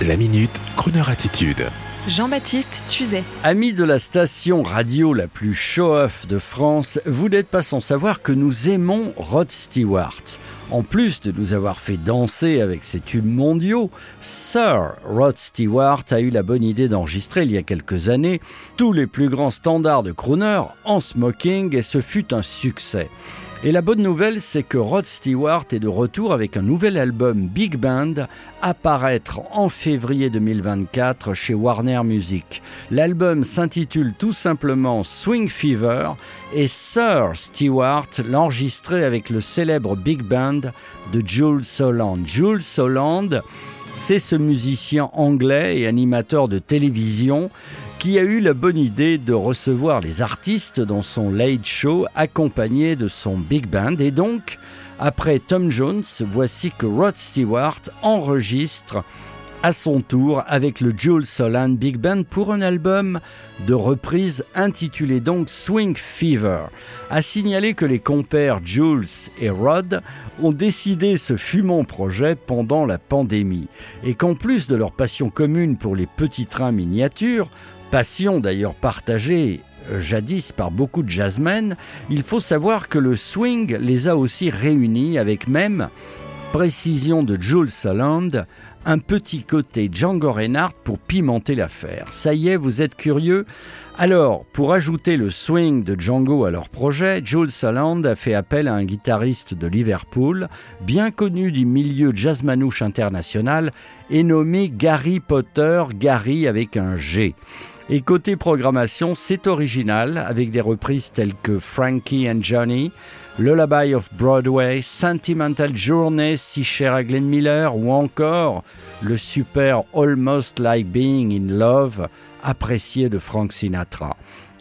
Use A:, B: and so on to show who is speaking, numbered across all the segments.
A: La minute, Kroneur attitude.
B: Jean-Baptiste Tuzet.
C: Amis de la station radio la plus show-off de France, vous n'êtes pas sans savoir que nous aimons Rod Stewart. En plus de nous avoir fait danser avec ses tubes mondiaux, Sir Rod Stewart a eu la bonne idée d'enregistrer il y a quelques années tous les plus grands standards de crooner en smoking et ce fut un succès. Et la bonne nouvelle, c'est que Rod Stewart est de retour avec un nouvel album Big Band à paraître en février 2024 chez Warner Music. L'album s'intitule tout simplement Swing Fever et Sir Stewart l'a avec le célèbre Big Band de Jules Soland. Jules Soland, c'est ce musicien anglais et animateur de télévision qui a eu la bonne idée de recevoir les artistes dans son late show accompagné de son big band et donc après Tom Jones, voici que Rod Stewart enregistre à son tour avec le Jules Solan Big Band pour un album de reprise intitulé donc Swing Fever. À signaler que les compères Jules et Rod ont décidé ce fumant projet pendant la pandémie et qu'en plus de leur passion commune pour les petits trains miniatures, passion d'ailleurs partagée euh, jadis par beaucoup de jazzmen, il faut savoir que le swing les a aussi réunis avec même, précision de Jules Soland, un petit côté Django Reinhardt pour pimenter l'affaire. Ça y est, vous êtes curieux? Alors, pour ajouter le swing de Django à leur projet, Jules Soland a fait appel à un guitariste de Liverpool, bien connu du milieu jazzmanouche international, et nommé Gary Potter, Gary avec un G. Et côté programmation, c'est original avec des reprises telles que Frankie and Johnny, Lullaby of Broadway, Sentimental Journey, si cher à Glenn Miller, ou encore le super Almost Like Being in Love, apprécié de Frank Sinatra.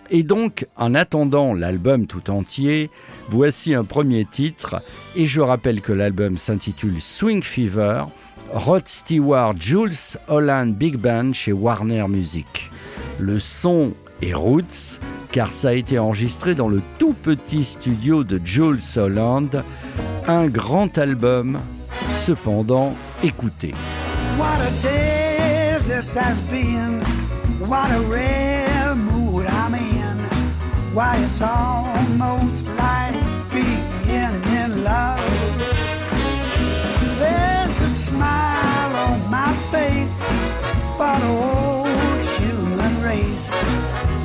C: Et donc, en attendant l'album tout entier, voici un premier titre, et je rappelle que l'album s'intitule Swing Fever, Rod Stewart, Jules Holland Big Band chez Warner Music. Le son est roots car ça a été enregistré dans le tout petit studio de Jules Holland. Un grand album, cependant écoutez. What a day this has been. What a rare mood I'm in. Why it's almost like being in love. There's a smile on my face for the race.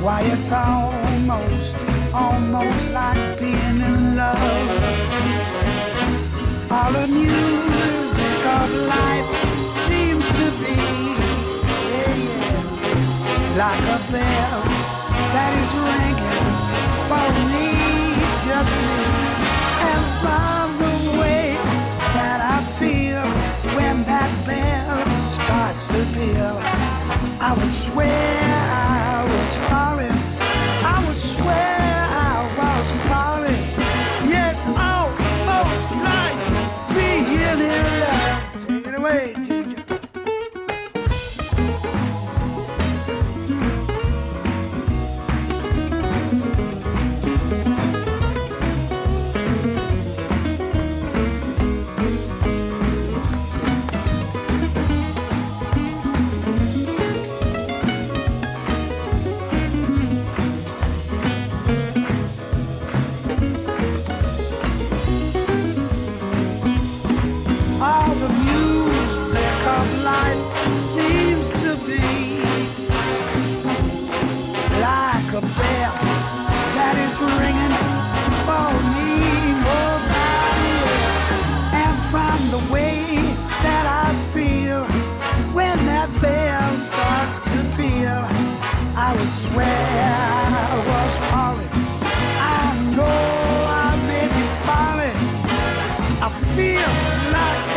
C: Why, it's almost, almost like being in love. That is ringing for me, just me. And from the way that I feel when that bell starts to peal, I would swear. Seems to be like a bell that is ringing for me, nobody else. And from the way that I feel when that bell starts to peal, I would swear I was falling. I know I may be falling. I feel like